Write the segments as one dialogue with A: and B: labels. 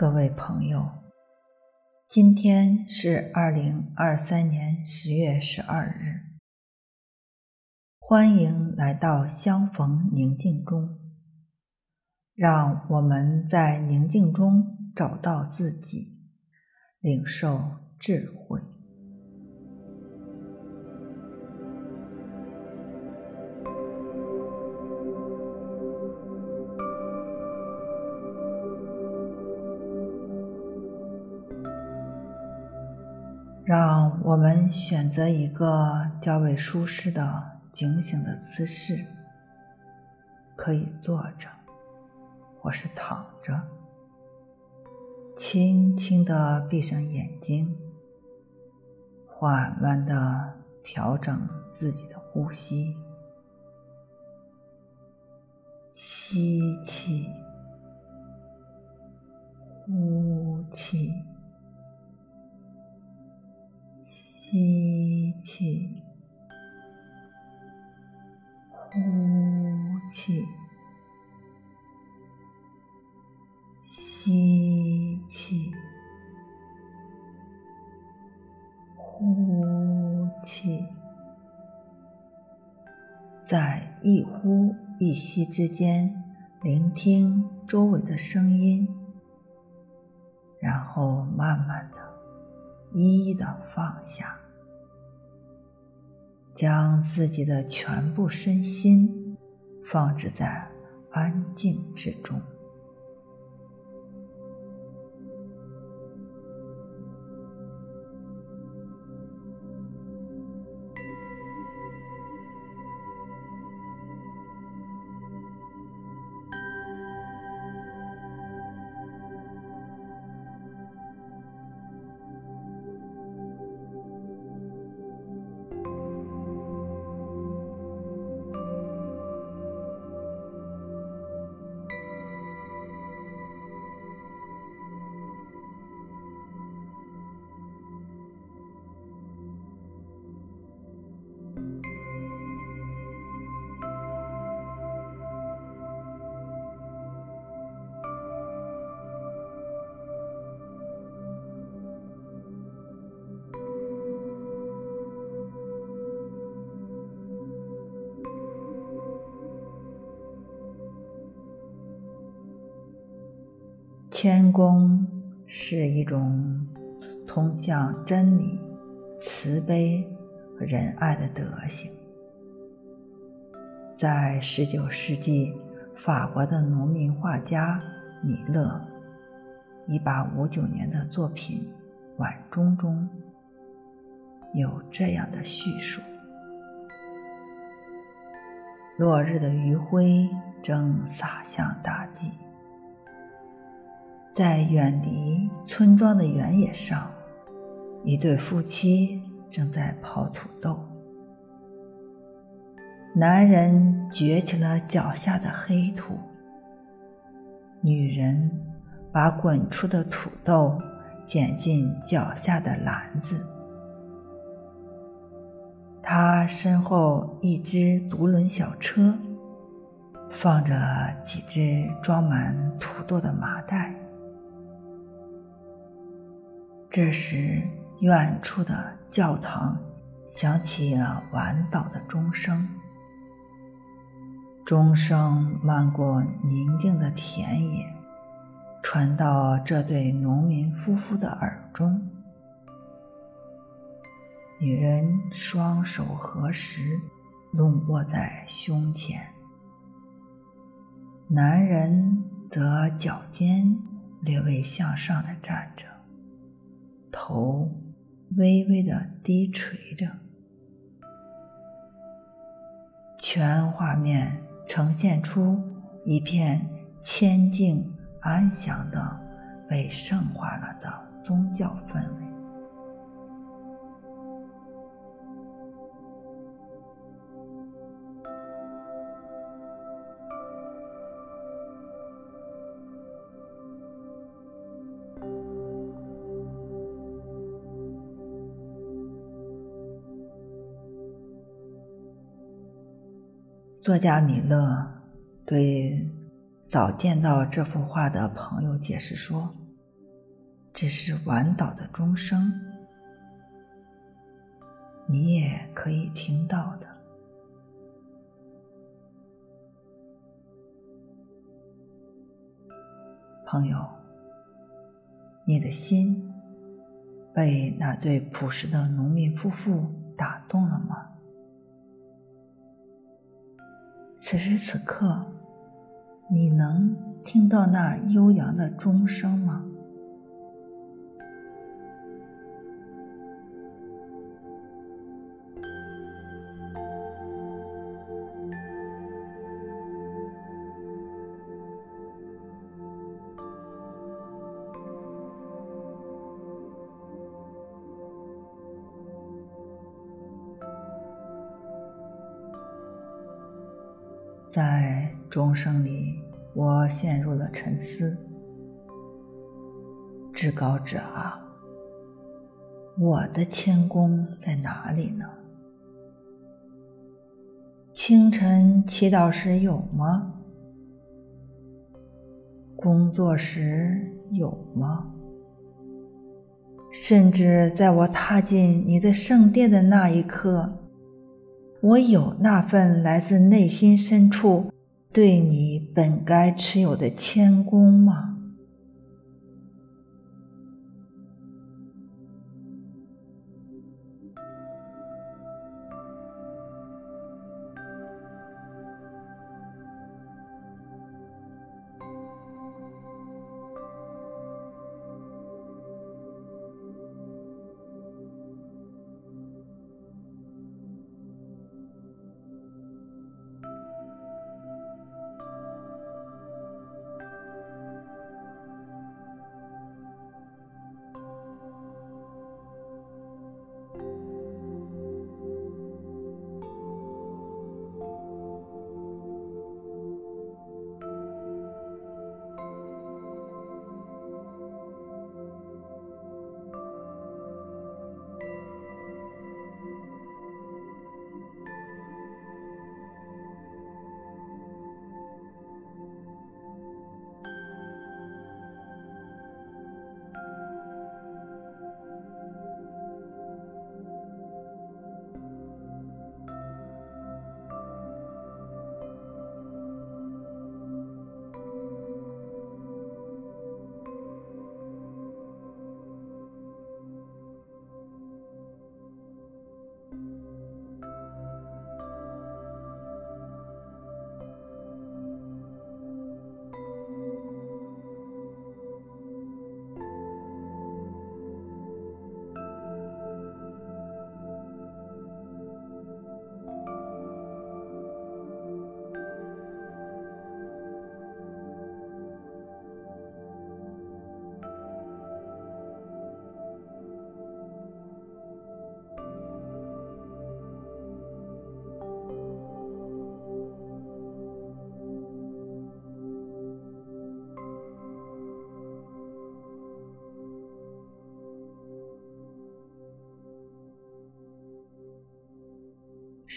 A: 各位朋友，今天是二零二三年十月十二日，欢迎来到相逢宁静中，让我们在宁静中找到自己，领受智慧。让我们选择一个较为舒适的警醒的姿势，可以坐着，或是躺着，轻轻地闭上眼睛，缓慢地调整自己的呼吸，吸气，呼气，在一呼一吸之间，聆听周围的声音，然后慢慢的。一一的放下，将自己的全部身心放置在安静之中。谦恭是一种通向真理、慈悲和仁爱的德行。在十九世纪，法国的农民画家米勒一八五九年的作品《晚钟》中有这样的叙述：落日的余晖正洒向大地。在远离村庄的原野上，一对夫妻正在刨土豆。男人掘起了脚下的黑土，女人把滚出的土豆捡进脚下的篮子。他身后一只独轮小车，放着几只装满土豆的麻袋。这时，远处的教堂响起了晚祷的钟声，钟声漫过宁静的田野，传到这对农民夫妇的耳中。女人双手合十，拢握在胸前；男人则脚尖略微向上的站着。头微微的低垂着，全画面呈现出一片恬静安详的、被圣化了的宗教氛围。作家米勒对早见到这幅画的朋友解释说：“这是晚岛的钟声，你也可以听到的。朋友，你的心被那对朴实的农民夫妇打动了吗？此时此刻，你能听到那悠扬的钟声吗？在钟声里，我陷入了沉思。至高者啊，我的谦恭在哪里呢？清晨祈祷时有吗？工作时有吗？甚至在我踏进你的圣殿的那一刻，我有那份来自内心深处对你本该持有的谦恭吗？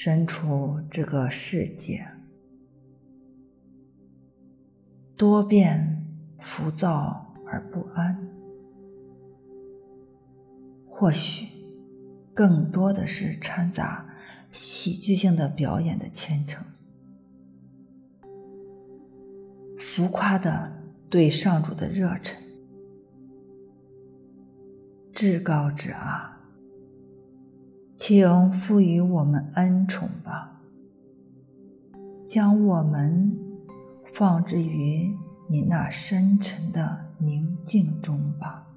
A: 身处这个世界，多变、浮躁而不安，或许更多的是掺杂喜剧性的表演的虔诚，浮夸的对上主的热忱。至高者啊！请赋予我们恩宠吧，将我们放置于你那深沉的宁静中吧。